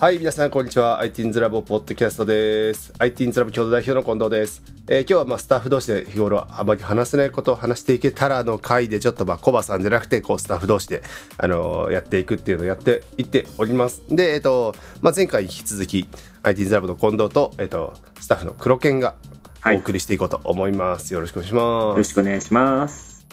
はい、皆さん、こんにちは。ITINS ラボポッドキャストです。ITINS ラボ共同代表の近藤です。えー今日はまあスタッフ同士で日頃あまり話せないことを話していけたらの回で、ちょっとまあコバさんじゃなくて、こうスタッフ同士で、あのーやっていくっていうのをやっていっております。で、えっ、と、まあ、前回に引き続き、ITINS ラボの近藤と、えっ、と、スタッフの黒犬がはいお送りしていこうと思います。よろしくお願いしまよすろ。しくお願いします。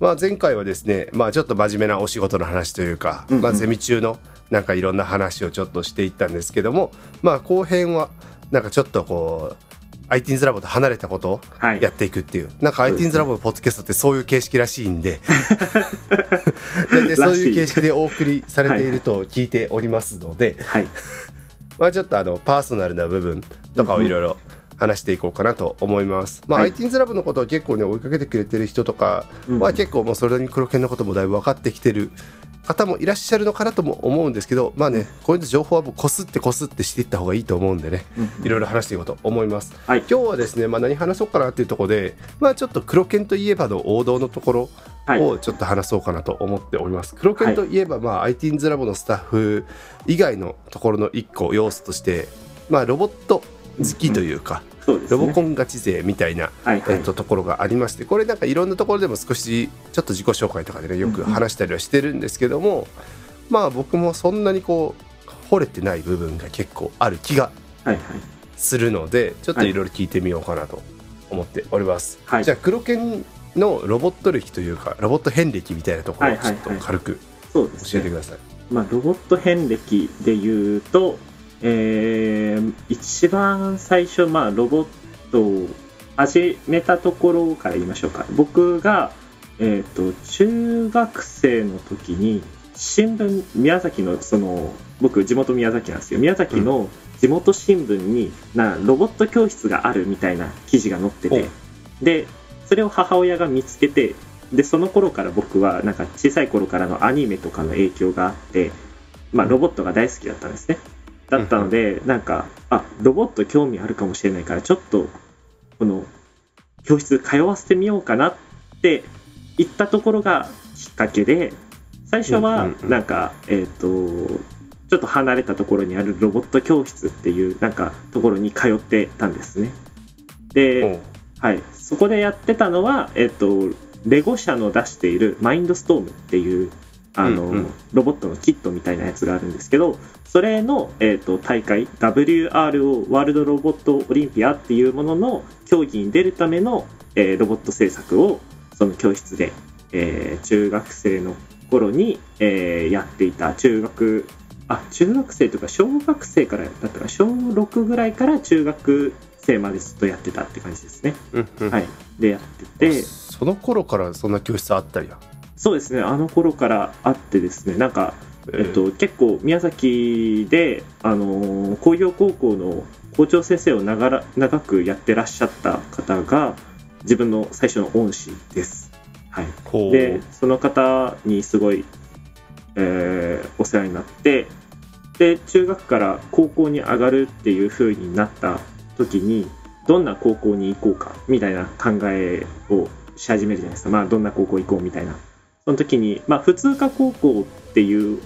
まあ、前回はですね、まあ、ちょっと真面目なお仕事の話というか、まあ、ゼミ中のなんかいろんな話をちょっとしていったんですけども、まあ、後編はなんかちょっとこう ITINS ラボと離れたことをはい。やっていくっていう、なんかそうですね ITINS ラボのポッドキャストってそういう形式らしいんで。大体そういう形式でお送りされていると聞いておりますので、はい。まあ、ちょっとあのパーソナルな部分とかをいろいろ話していこうかなと思います。まあ、はい。ITINS ラボのことを結構ね追いかけてくれてる人とかうん。は結構もうそれに黒犬のこともだいぶ分かってきてる方もいらっしゃるのかなとも思うんですけどまあねこういう情報はもうこすってこすってしていった方がいいと思うんでねいろいろ話していこうと思います。はい。今日はですね、まあ、何話そうかなっていうところで、まあ、ちょっと黒犬といえばの王道のところはい。をちょっと話そうかなと思っております。黒犬といえば、まあ、ITINS ラボのスタッフ以外のところの一個要素として、まあ、ロボット好きというか。ロボコンガチ勢みたいな、はいはいえっと、ところがありましてこれなんかいろんなところでも少しちょっと自己紹介とかでねよく話したりはしてるんですけども、まあ僕もそんなにこう惚れてない部分が結構ある気がはいはい。するのでちょっといろいろ聞いてみようかなと思っております。はいじゃあ黒犬のロボット歴というかロボット遍歴みたいなところをちょっと軽く。教えてください。まあ、ロボット遍歴で言うと、えー、一番最初、まあ、ロボットを始めたところから言いましょうか。僕が、えっ、と、中学生の時に、新聞、宮崎の、その、僕、地元宮崎なんですよ。宮崎の地元新聞に、な、ロボット教室があるみたいな記事が載ってて、で、それを母親が見つけて、で、その頃から僕は、なんか小さい頃からのアニメとかの影響があって、まあ、ロボットが大好きだったんですね。だったので、なんか、あ、ロボット興味あるかもしれないから、ちょっと、この、教室通わせてみようかなって言ったところがきっかけで、最初はなんか、えっ、と、ちょっと離れたところにあるロボット教室っていう、なんか、ところに通ってたんですね。で、はい、そこでやってたのは、えっと、レゴ社の出しているマインドストームっていうあの、うんうん。ロボットのキットみたいなやつがあるんですけどそれの、えっと、大会 WRO ワールドロボットオリンピアっていうものの競技に出るための、えーロボット制作をその教室で、えー中学生の頃に、えーやっていた。中学あ中学生とか小学生からだったかな？小6ぐらいから中学生までずっとやってたって感じですね。うんうん。はい、でやってて。その頃からそんな教室あったりや。そうですね。あの頃からあってですね。なんか、えっと、結構宮崎で、あのー工業高校の校長先生を長ら長くやってらっしゃった方が自分の最初の恩師です。はい、でその方にすごい、えーお世話になってで中学から高校に上がるっていう風になった時にどんな高校に行こうかみたいな考えをし始めるじゃないですか。まあどんな高校行こうみたいなその時にまあ普通科高校っていう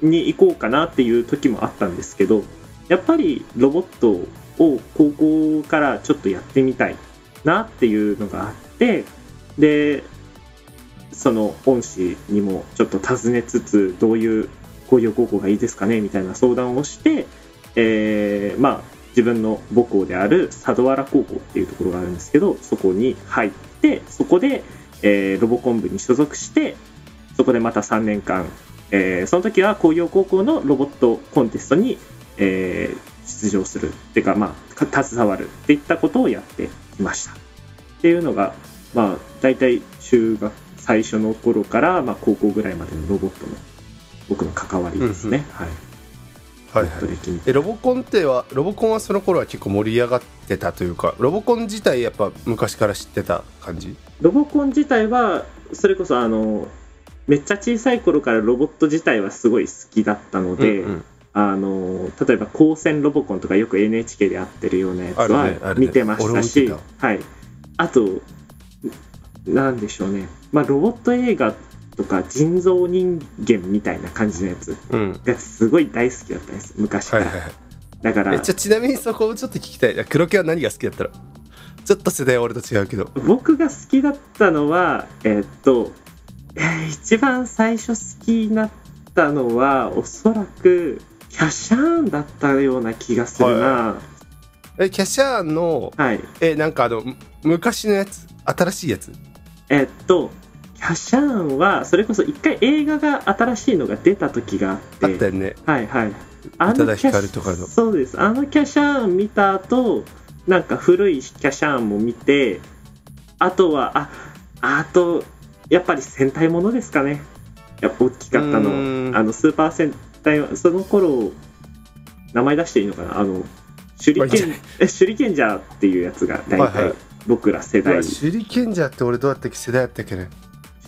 に行こうかなっていう時もあったんですけどやっぱりロボットを高校からちょっとやってみたいなっていうのがあってでその恩師にもちょっと尋ねつつどういう工業高校がいいですかねみたいな相談をして、えーまあ自分の母校である佐渡原高校っていうところがあるんですけどそこに入ってそこで、えーロボコン部に所属してそこでまた3年間、えーその時は工業高校のロボットコンテストに、えー出場するっていうかまあか携わるっていったことをやってきました。っていうのがまあ大体中学最初の頃から、まあ、高校ぐらいまでのロボットの僕の関わりですね、はいはいはい。えロボコンってはロボコンはその頃は結構盛り上がってたというかロボコン自体やっぱ昔から知ってた感じ？ロボコン自体はそれこそあのめっちゃ小さい頃からロボット自体はすごい好きだったので、うんうん。あの例えば光線ロボコンとかよく NHK でやってるようなやつは見てましたし、俺も見てはい、あとなんでしょうね、まあ、ロボット映画っとか人造人間みたいな感じのやつうん。がすごい大好きだったんです昔から、はいはいはい。だからえじゃあちなみにそこをちょっと聞きたい。黒毛は何が好きだったのちょっと世代は俺と違うけど。僕が好きだったのはえーっと、えー一番最初好きになったのはおそらくキャシャーンだったような気がするな。えキャシャーンのはい。えなんかあのむ昔のやつ？新しいやつ？えーっとキャシャーンはそれこそ一回映画が新しいのが出た時があって。あったよね。はいはい。あ宇多田ヒキャとかの。そうです。あのキャシャーン見た後なんか古いキャシャーンも見てあとはああとやっぱり戦隊ものですかね。やっぱ大きかったの。あのスーパー戦隊はその頃名前出していいのかな？あの手裏剣手裏剣ジャーっていうやつが大体はいはい。僕ら世代、うわ手裏剣じゃって俺どうやったっけ？世代やったっけね？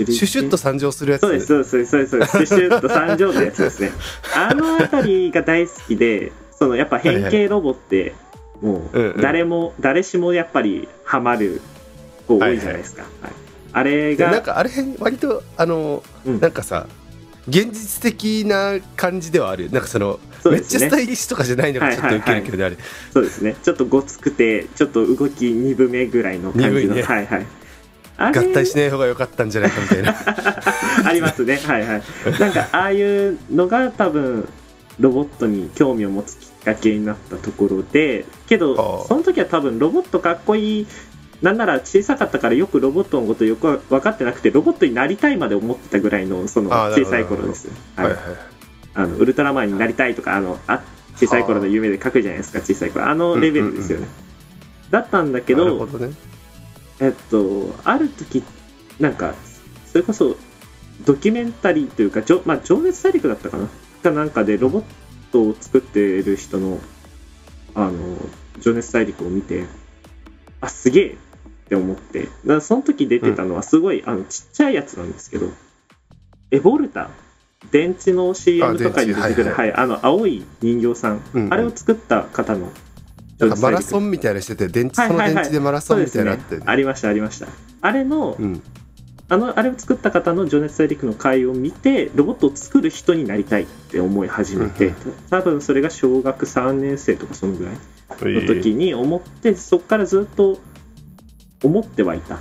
シュシュッと参上するやつ。そうです、そうです、そうです、そうです、シュシュッと三条のやつですね。あのあたりが大好きで、そのやっぱ変形ロボって、もう誰も、誰しもやっぱりハマる子多いじゃないですか。はいあれが、でなんかあれ割とあの、うん。なんかさ現実的な感じではある。なんかそのね。めっちゃスタイリッシュとかじゃないのがちょっとウケるけどね、あれ。そうですね、ちょっとごつくて、ちょっと動き鈍めぐらいの感じの、ね。はいはい。合体しない方が良かったんじゃないかみたいな。ありますね、はいはい。なんか、ああいうのが多分、ロボットに興味を持つきっかけになったところで、けはどあ、その時は多分、ロボットかっこいい、なんなら小さかったからよくロボットのことよく分かってなくて、ロボットになりたいまで思ってたぐらいの、その小さい頃です。ははい。いはい。あのウルトラマンになりたいとか、あの、あ小さい頃の夢で書くじゃないですか、小さい頃。あのレベルですよね。だったんだけど、なるほどねえっと、ある時なんか、それこそ、ドキュメンタリーというか、じょまあ、情熱大陸だったかな？かなんかで、ロボットを作ってる人の、あの、情熱大陸を見て、あ、すげえ！って思って、だその時出てたのは、すごい、あの、ちっちゃいやつなんですけど、エボルタ、電池の CM とかに出てくる、あはい、あの、青い人形さん、うんうん。あれを作った方の、なんかマラソンンみたいなしてて電池そのはいはいはい。電池でマラソンみたいなのあって、そうですね、ありましたありました。あれの、うん。あのあれを作った方の「情熱大陸」の回を見てロボットを作る人になりたいって思い始めてうん多分それが小学3年生とかそのぐらいの時に思ってそこからずっと思ってはいた。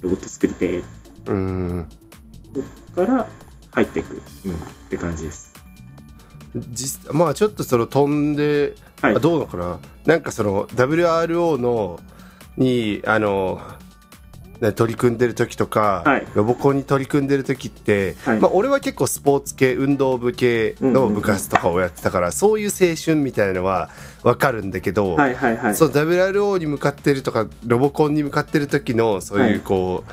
ロボット作りてうん。から入っていく、うん、って感じです。実まあちょっとその飛んで、はい。あどうなのかななんかその WRO のにあのね取り組んでる時とか、はい。ロボコンに取り組んでる時って、はい。まあ、俺は結構スポーツ系運動部系の部活とかをやってたから、そういう青春みたいなのは分かるんだけど、はいはいはい。そう WRO に向かってるとかロボコンに向かってる時のそうはい。いうこう、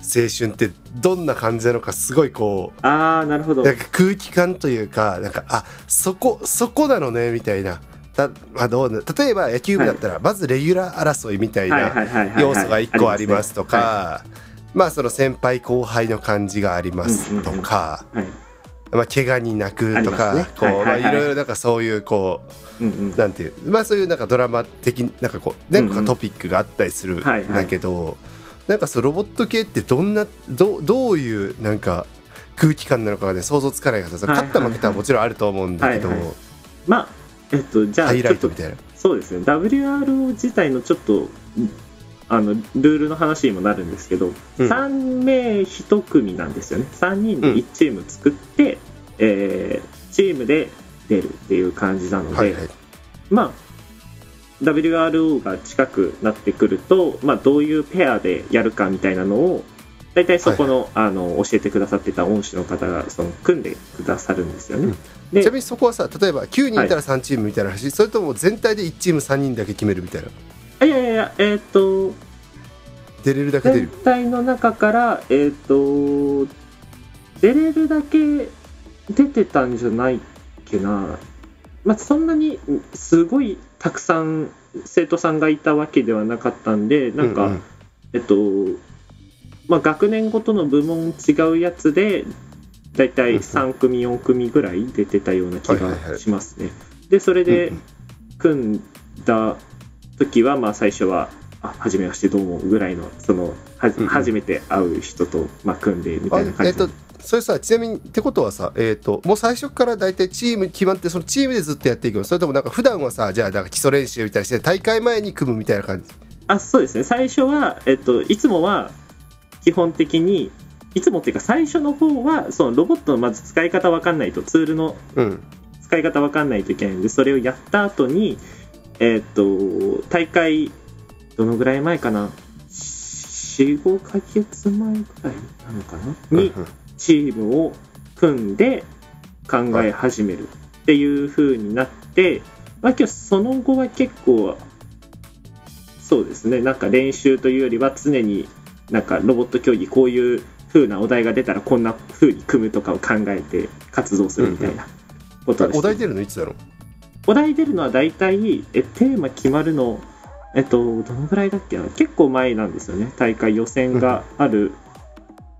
青春ってどんな感じなのかすごいこうああなるほど。なんか空気感というかなんかあそこそこなのねみたいなだ、まあ、どうな例えば野球部だったら、まずレギュラー争いみたいはいな要素が1個ありますとはかまあその先輩後輩の感じがありますとか、まあ、怪我に泣くとか、まあいろいろなんかそういうこうなんていうまあそういうなんかドラマ的なんかこうなんかトピックがあったりするんだけど、なんかそうロボット系ってどんなどどういうなんか空気感なのかがね想像つかないからさ勝った負けたはもちろんあると思うんだけど、まあえっとじゃあハイライトみたいな。そうですね WRO 自体のちょっとあのルールの話にもなるんですけど、うん。3名1組なんですよね。3人で1チーム作って、えーチームで出るっていう感じなので、はいはい。まあ WRO が近くなってくると、まあ、どういうペアでやるかみたいなのを大体そこの,、あの教えてくださってた恩師の方がその組んでくださるんですよね。うん。でちなみにそこはさ例えば9人いたら3チームみたいな話、それとも全体で1チーム3人だけ決めるみたいな？いやいやいやえーっと出れるだけ出全る体の中から、えっ、と、出れるだけ出てたんじゃないっけな。まあ、そんなにすごいたくさん生徒さんがいたわけではなかったんで、なんか、ううえっと、まあ、学年ごとの部門違うやつで、だいたい3組、4組ぐらい出てたような気がしますね。で、それで組んだ時は、まあ、最初は、あ、はじめましてどうもぐらいの、その、はじうんうん。初めて会う人と、まあ、組んでみたあいな感じ。で。えっとそれさちなみにってことはさ、えー、ともう最初から大体チーム決まってそのチームでずっとやっていくの？それともなんか普段はさじゃあなんか基礎練習みたいにして大会前に組むみたいな感じ？あそうですね。最初は、えっと、いつもは基本的にいつもっていうか最初の方はそのロボットのまず使い方わかんないとツールのうん。使い方わかんないといけないんでそれをやった後にえっと大会どのぐらい前かな？45ヶ月前ぐらいなのかな？にチームを組んで考え始めるっていう風になって、まあ、今日その後は結構そうですね。なんか練習というよりは常になんかロボット競技こういう風なお題が出たらこんな風に組むとかを考えて活動するみたいなことをしてお題出るのいつだろう？お題出るのは大体えテーマ決まるの？えっとどのぐらいだっけ？な結構前なんですよね。大会予選がある、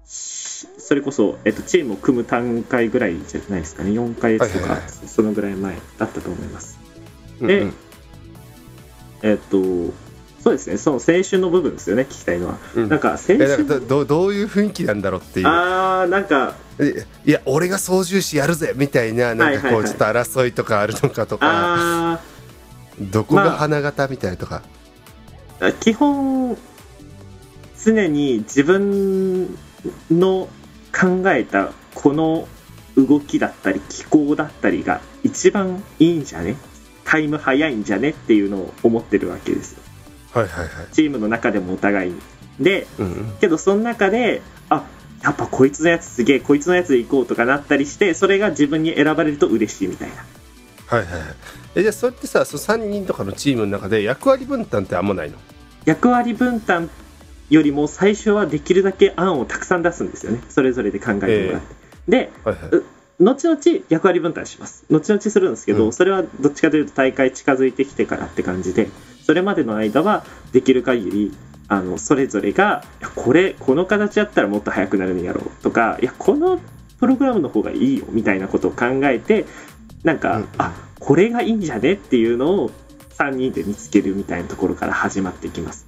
しそれこそ、えっと、チームを組む段階ぐらいじゃないですかね。4ヶ月とか、そのぐらい前だったと思います。うんでうん。えっとそうですね。その青春の部分ですよね聞きたいのは、うん。なんか青春かどどどういう雰囲気なんだろうっていう。あーなんか。えいや俺が操縦士やるぜみたいななんかこうちょっと争いとかあるのかとか、あどこが花形みたいなとか、ー基本常に自分の考えたこの動きだったり気候だったりが一番いいんじゃね？タイム早いんじゃね？っていうのを思ってるわけですよはいはいはい。チームの中でもお互い。にでうんうん。けどその中であやっぱこいつのやつすげえこいつのやつで行こうとかなったりしてそれが自分に選ばれると嬉しいみたいな。はいはいはい。えじゃあそれってさその3人とかのチームの中で役割分担ってあんまないの？役割分担よりも最初はできるだけ案をたくさん出すんですよね。それぞれで考えてもらって、ではいはい後々役割分担します。後々するんですけど、うん。それはどっちかというと大会近づいてきてからって感じでそれまでの間はできる限りあのそれぞれがこれこの形やったらもっと速くなるんやろうとかいやこのプログラムの方がいいよみたいなことを考えてなんか、うん。あこれがいいんじゃねっていうのを3人で見つけるみたいなところから始まっていきます。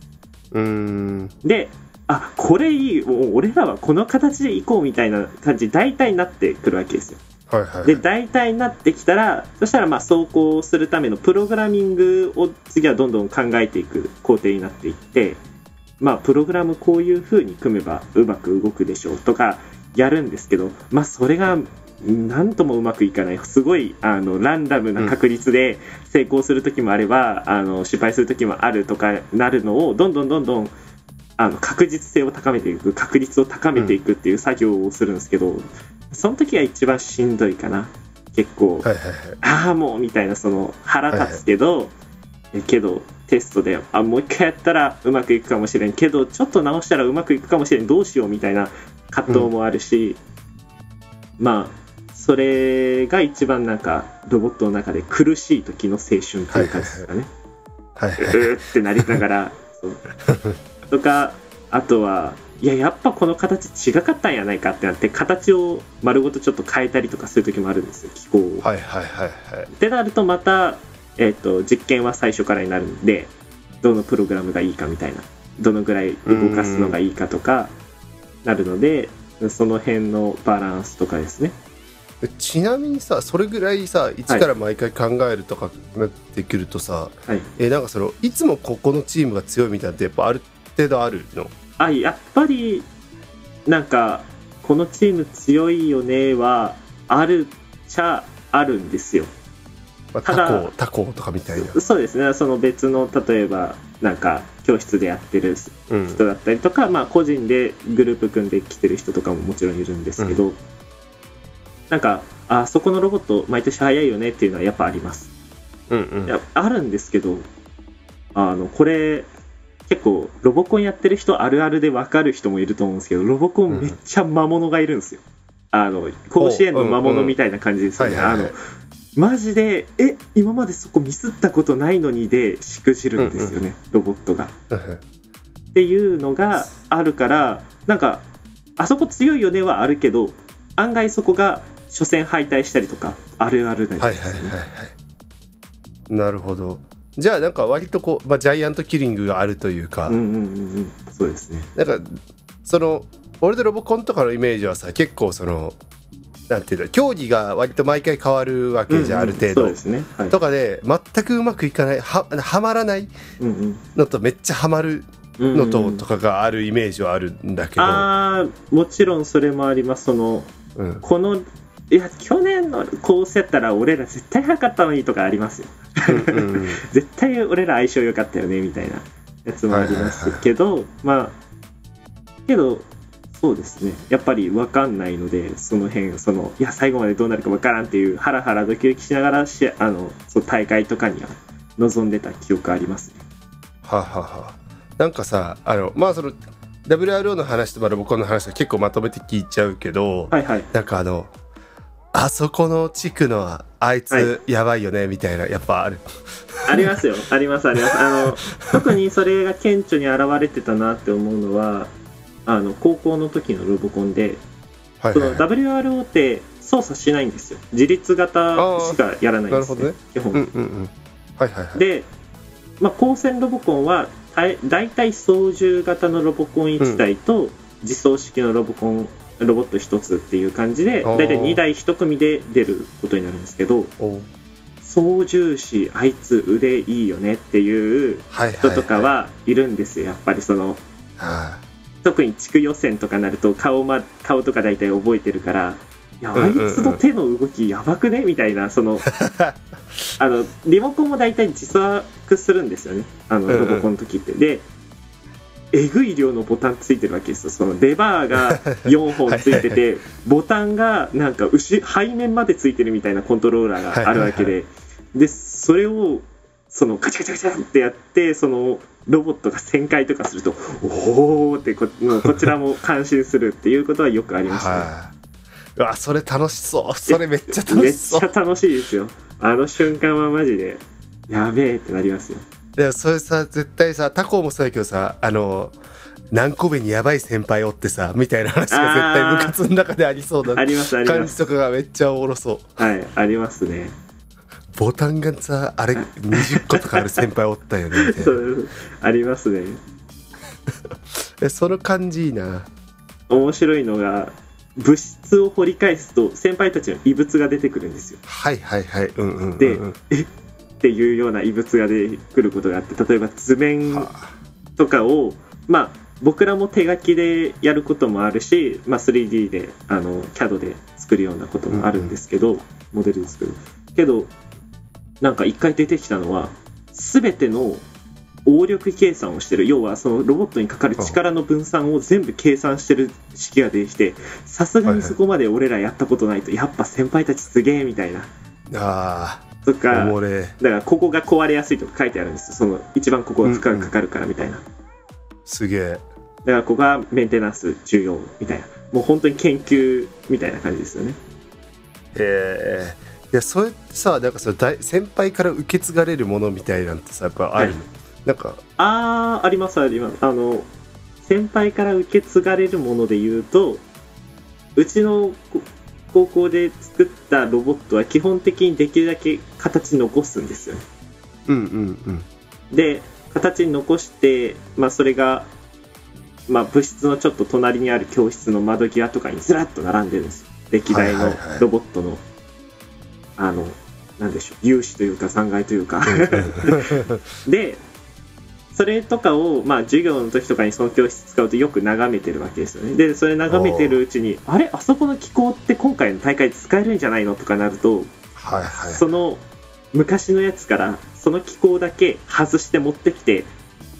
うーん。であこれいい。もう俺らはこの形でいこうみたいな感じ大体なってくるわけですよ。はいはい。で大体になってきたらそしたらまあ走行するためのプログラミングを次はどんどん考えていく工程になっていってまあプログラムこういう風に組めばうまく動くでしょうとかやるんですけどまあそれがなんともうまくいかないすごいあのランダムな確率で成功する時もあれば、あの失敗する時もあるとかなるのをどんどんどんどんあの確実性を高めていく確率を高めていくっていう作業をするんですけど、その時が一番しんどいかな。結構、はいはいはい。ああもうみたいなその腹立つけど、えけどテストであもう一回やったらうまくいくかもしれんけどちょっと直したらうまくいくかもしれん。どうしようみたいな葛藤もあるし、まあそれが一番なんかロボットの中で苦しい時の青春っていう感じですかね。はいはい。うーってなりながらそう とかあとはいややっぱこの形違かったんやないかってなって形を丸ごとちょっと変えたりとかする時もあるんですよ機構を。はいはいはいはい。ってなるとまた、えっと実験は最初からになるんでどのプログラムがいいかみたいなどのぐらい動かすのがいいかとかなるのでその辺のバランスとかですね。えちなみにさそれぐらいさ一から毎回考えるとかなってくるとさ、はい。えなんかそのいつもここのチームが強いみたいなってやっぱある程度あるのあやっぱりなんかこのチーム強いよねはあるっちゃあるんですよまあ、ただ他校とかみたいな、そうですねその別の例えばなんか教室でやってる人だったりとか、まあ、個人でグループ組んできてる人とかももちろんいるんですけど、なんかあそこのロボット毎年早いよねっていうのはやっぱありますうんうんあるんですけどあのこれ結構ロボコンやってる人あるあるで分かる人もいると思うんですけどロボコンめっちゃ魔物がいるんですよ、あの甲子園の魔物みたいな感じですよね、あのマジでえ今までそこミスったことないのにでしくじるんですよね、ロボットが。っていうのがあるからなんかあそこ強いよねはあるけど案外そこが初戦敗退したりとかあるあるなんはいですよね。はいはいはい。なるほどじゃあなんか割とこう、まあ、ジャイアントキリングがあるというか、うんうんうんうん。そうですね。なんかその俺のロボコンとかのイメージはさ結構そのなんていうの競技が割と毎回変わるわけじゃん、ある程度。そうですね。はい。とかで全くうまくいかないははまらないうんうん。のとめっちゃはまるうんうんのととかがあるイメージはあるんだけど、ああ、もちろんそれもあります。その、うん、この、いや、去年のこうせったら俺ら絶対早かったのにとかありますよ。うんうん。絶対俺ら相性良かったよねみたいなやつもありますけど、まあけどそうですね。やっぱり分かんないのでその辺そのいや最後までどうなるか分からんっていうハラハラドキドキしながらしあのそう大会とかには臨んでた記憶ありますね。はあはあは。あなんかさあのまあその WRO の話とロボコンの話は結構まとめて聞いちゃうけど、はいはい。なんかあのあそこの地区のあいつやばいよねみたいなやっぱある。ありますよ。ありますあります。あの 特にそれが顕著に現れてたなって思うのはあの高校の時のロボコンでそのはいはい。はい WRO って操作しないんですよ。自立型しかやらないんです、ねね、基本、うんうんうん。はいはいはい。で、まあ、光線ロボコンは大体操縦型のロボコン1台と自走式のロボコンロボット1つっていう感じで大体2台1組で出ることになるんですけどお操縦士あいつ腕いいよねっていう人とかはいるんですよやっぱりそのは特に地区予選とかなると顔,、ま、顔とか大体覚えてるからいやあいつの手の動きやばくねみたいなその あのリモコンも大体自作するんですよねあのロボコンの時って、でえぐい量のボタンついてるわけですよ。そのレバーが 4本ついててボタンがなんか牛背面までついてるみたいなコントローラーがあるわけで、でそれをそのカチャカチャカチャってやってそのロボットが旋回とかするとおおってここちらも感心するっていうことはよくありいましたね、はい。うわそれ楽しそう。それめっちゃ楽めっしそう。ちゃ楽しいですよ。あの瞬間はマジでやべえってなりますよでもそれさ絶対さ他校もそうだけどさあの何個目にやばい先輩おってさみたいな話が絶対部活の中でありそうな感じとかがめっちゃおもろそう。はいありますね。ボタンがさあれ20個とかある先輩おったよねみたいな。そうありますね。えその感じいいな。面白いのが物質を掘り返すと先輩たちの異物が出てくるんですよ。はいはいはい。うんうんうんうん。でっていうような異物が出てくることがあって例えば図面はとかをまあ僕らも手書きでやることもあるし、まあ、3D であの CAD で作るようなこともあるんですけど、モデルで作る。けどなんか一回出てきたのは全ての応力計算をしてる。要はそのロボットにかかる力の分散を全部計算してる式が出てきてさすがにそこまで俺らやったことないとやっぱ先輩たちすげえみたいな。あとかだからここが壊れやすいとか書いてあるんですよ。その一番ここが負荷がかかるからみたいな、すげえ。だからここがメンテナンス重要みたいな。もう本当に研究みたいな感じですよね。へえいやそれってさなんかその大先輩から受け継がれるものみたいなんてさやっぱあるの、はい。なんか。あーありますあります。あの先輩から受け継がれるもので言うとうちのこ高校で作ったロボットは基本的にできるだけ形残すんですよね。うんうんうん。で形に残して、まあ、それが、まあ、部室のちょっと隣にある教室の窓際とかにずらっと並んでるんです。よ歴代のはいはいはい。ロボットの、あのなんでしょう有志というか残骸というか。でそれとかを、まあ、授業の時とかにその教室使うとよく眺めてるわけですよね。でそれ眺めてるうちにあれ？あそこの機構って今回の大会で使えるんじゃないの？とかなるとはいはい。その昔のやつからその機構だけ外して持ってきて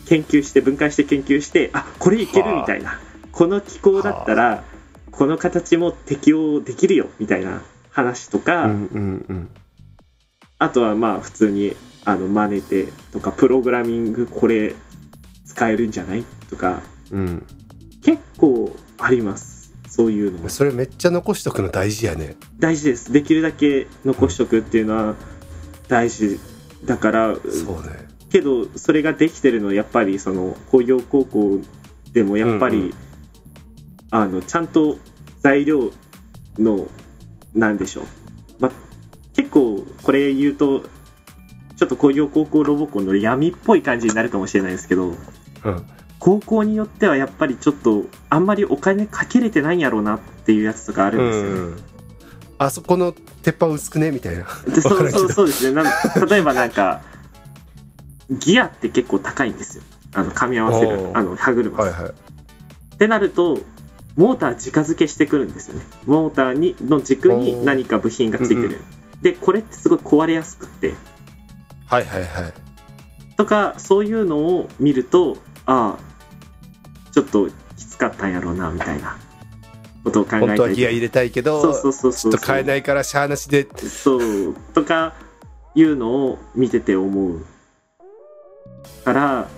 研究して分解して研究してあこれいけるみたいな。この機構だったらこの形も適用できるよみたいな話とか、うんうんうん。あとはまあ普通にあの真似てとかプログラミングこれ使えるんじゃない？とかうん。結構あります。そういうの。もそれめっちゃ残しとくの大事やね。大事です。できるだけ残しとくっていうのは大事だからそうね。けどそれができてるのはやっぱりその工業高校でもやっぱり、うんうん。あのちゃんと材料のなんでしょう、ま、結構これ言うとちょっと工業高校ロボコンの闇っぽい感じになるかもしれないですけどうん。高校によってはやっぱりちょっとあんまりお金かけれてないんやろうなっていうやつとかあるんですよね、うん。あそこの鉄板薄くね？みたいな。でそうんそうそうですね。なん例えばなんかギアって結構高いんですよ。あの噛み合わせるあの歯車、はいはい。ってなるとモーター直付けしてくるんですよね。モーターにの軸に何か部品がついてる、でこれってすごい壊れやすくってはいはいはい。とかそういうのを見るとああちょっときつかったんやろうなみたいな。ことを考えたり本当はギア入れたいけどそうそうそうそうちょっと買えないからしゃあなしで。そう。とかいうのを見てて思うから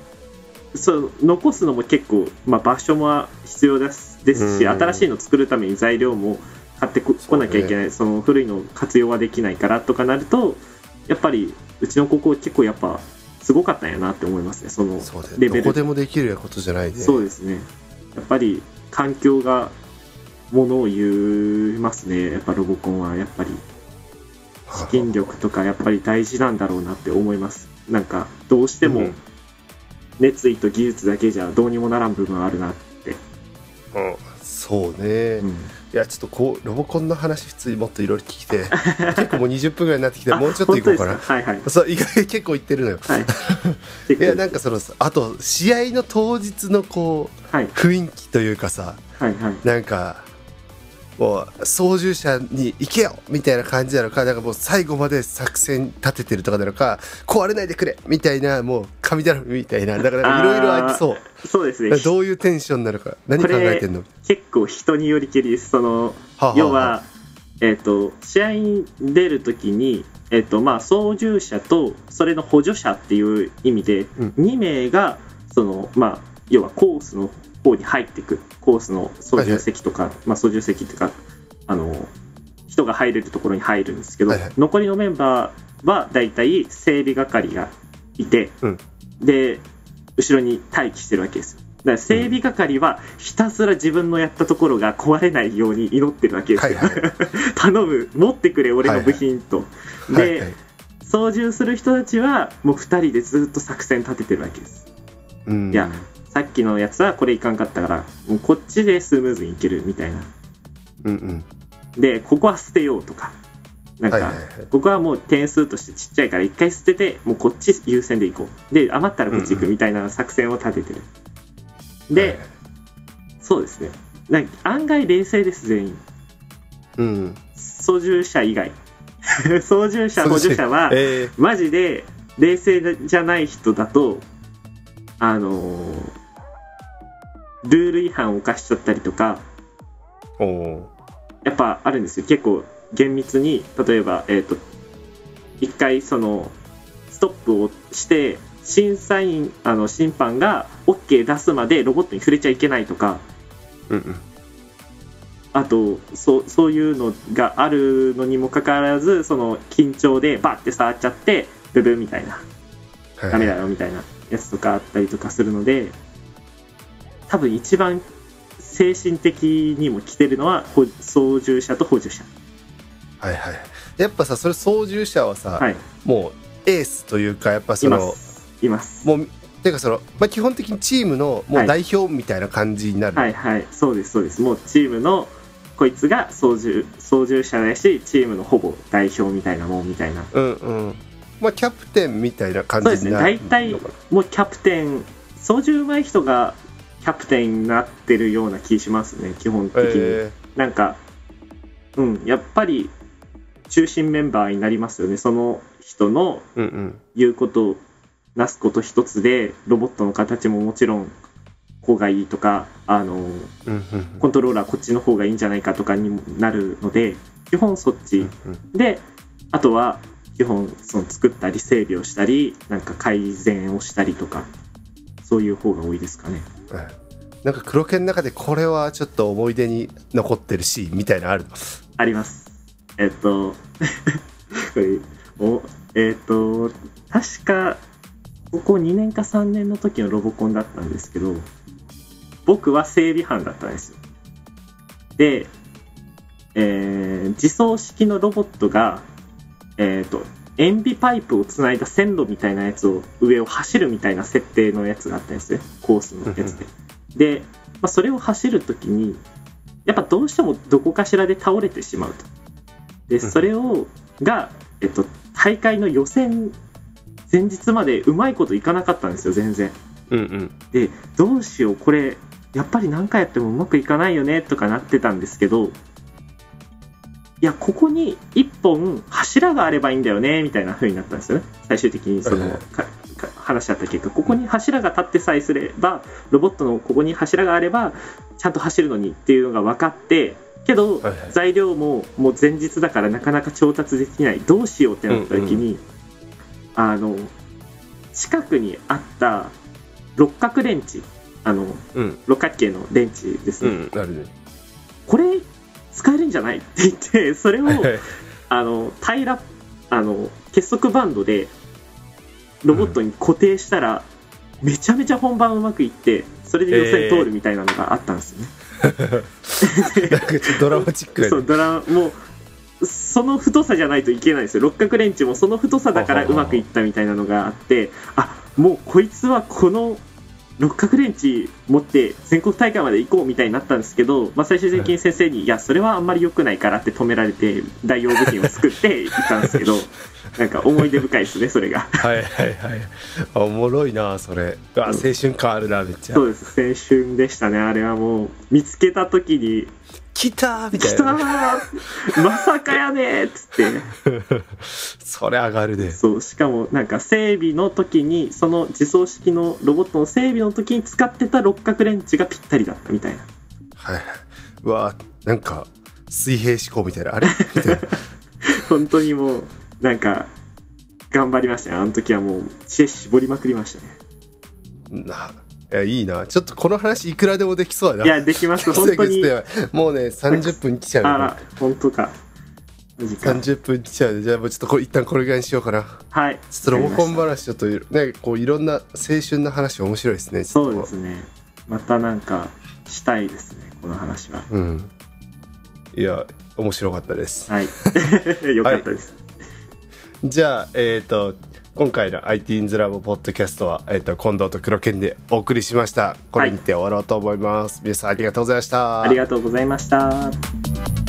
そう残すのも結構、まあ、場所も必要ですですしうん。新しいの作るために材料も買ってこそうね。来なきゃいけない。その古いの活用はできないからとかなるとやっぱりうちの高校結構やっぱすごかったんやなって思いますね。そのレベル。どこでもできることじゃないね。そうですね。やっぱり環境がものを言いますね。やっぱロボコンはやっぱり資金力とかやっぱり大事なんだろうなって思います。なんかどうしてもうん。熱意と技術だけじゃどうにもならん部分あるなって、うんそうね、うん。いやちょっとこうロボコンの話普通にもっといろいろ聞きて。結構もう20分ぐらいになってきてあもうちょっと行こうかな。はいはい。そう意外に結構行ってるのよ。はい。いやなんかそのあと試合の当日のこうはい。雰囲気というかさはいはい。なんかもう操縦者に行けよみたいな感じなのかなんかもう最後まで作戦立ててるとかなのか壊れないでくれみたいなもう神頼みみたいなだからいろいろありそう。そうですね。どういうテンションなのか何考えてんの？結構人によりけりです。そのはあはあ要は、えっと試合に出るときに、えっとまあ、操縦者とそれの補助者っていう意味で、うん。2名がその、まあ、要はコースの方に入っていくコースの操縦席とか、まあ、操縦席っていうかあの人が入れるところに入るんですけど、はいはい。残りのメンバーはだいたい整備係がいて、うん。で後ろに待機してるわけですよ。だから整備係はひたすら自分のやったところが壊れないように祈ってるわけですよ、はいはい。頼む持ってくれ俺の部品と、で、はい。はい操縦する人たちはもう2人でずっと作戦立ててるわけです。うん。いやさっきのやつはこれいかんかったからもうこっちでスムーズにいけるみたいな。うんうん。でここは捨てようとか。なんか、ここはもう点数としてちっちゃいから一回捨ててもうこっち優先でいこう。で余ったらこっち行くみたいな作戦を立ててる、で、はいはい。そうですね。なんか案外冷静です全員。うん操縦者以外。操縦者補助者はえマジで冷静じゃない人だとあのールール違反を犯しちゃったりとかやっぱあるんですよ。結構厳密に例えばえっ、と一回そのストップをして審査員あの審判が OK 出すまでロボットに触れちゃいけないとかーうんうん。あとそうそういうのがあるのにもかかわらずその緊張でバッて触っちゃってブブーみたいな。はい。ダメだよみたいなやつとかあったりとかするので多分一番精神的にも来てるのはほ操縦者と補助者。はいはい。やっぱさそれ操縦者はさ、はい。もうエースというかやっぱそのす。います。もうてかその、まあ、基本的にチームのもはい。う代表みたいな感じになる、はいはい。そうですそうです。もうチームのこいつが操縦操縦者だしチームのほぼ代表みたいなもんみたいな。うんうん。まあキャプテンみたいな感そうですね。じになる大体もうキャプテン操縦上手い人がキャプテンになってるような気しますね基本的に、えなんか、うん、やっぱり中心メンバーになりますよね。その人の言うこと、なすこと一つで、ロボットの形ももちろん、方がいいとか、あの、コントローラーこっちの方がいいんじゃないかとかにもなるので、基本そっちうん。で、あとは、基本、その作ったり整備をしたり、なんか改善をしたりとか、そういう方が多いですかね。はいなんか黒犬の中でこれはちょっと思い出に残ってるシーンみたいなあるあります。えっと、これおえっと、確か、ここ2年か3年の時のロボコンだったんですけど、僕は整備班だったんですよ。で、えー自走式のロボットが、えっと、塩ビパイプをつないだ線路みたいなやつを上を走るみたいな設定のやつがあったんですね。コースのやつで。で、まあ、それを走るときにやっぱどうしてもどこかしらで倒れてしまうと。でうん。それをが、えっと、大会の予選前日までうまいこといかなかったんですよ全然。うんうん。でどうしようこれやっぱり何回やってもうまくいかないよねとかなってたんですけどいやここに1本柱があればいいんだよねみたいな風になったんですよね。最終的にその、話し合った結果ここに柱が立ってさえすればロボットのここに柱があればちゃんと走るのにっていうのが分かってけど、材料ももう前日だからなかなか調達できないどうしようってなった時に、あの近くにあった六角レンチあのうん。六角形のレンチですうね、んなるね。これ使えるんじゃないって言ってそれをあの平らあの結束バンドでロボットに固定したら、めちゃめちゃ本番うまくいってそれで予選通るみたいなのがあったんですよね、なんかちょっとドラマチックやね。そうドラもうその太さじゃないといけないんですよ。六角レンチもその太さだからうまくいったみたいなのがあってあもうこいつはこの六角レンチ持って全国大会まで行こうみたいになったんですけど、まあ、最終的に先生に、い。やそれはあんまり良くないからって止められて代用部品を作って行ったんですけど なんか思い出深いですねそれが。はいはいはい。あおもろいなそれ。あ青春感あるなめっちゃ。そうです。青春でしたね。あれはもう見つけた時に来たーみ「来たたいな。まさかやねー」っつって。それ上がるね。そうしかもなんか整備の時にその自走式のロボットの整備の時に使ってた六角レンチがぴったりだったみたいな。はいはい。うわなんか水平思考みたいな。あれ？みたいな。本当にもうなんか頑張りましたね。あの時はもう知恵絞りまくりましたね。ないやいいな。ちょっとこの話いくらでもできそうやな。いやできます 本当に。もうね30分来ちゃう。よあら本当か。マジか。30分来ちゃうじゃあもうちょっとこれ一旦これぐらいにしようかな。はい。ちょっとロボコン話ちょっとねこういろんな青春の話面白いですね。そうですね。またなんかしたいですねこの話は。うん。いや面白かったです。はい。よかったです、じゃあえっ、と今回の IT's ラボポッドキャストは、えー、と近藤と黒剣でお送りしました。これにて終わろうと思います、皆さんありがとうございました。ありがとうございました。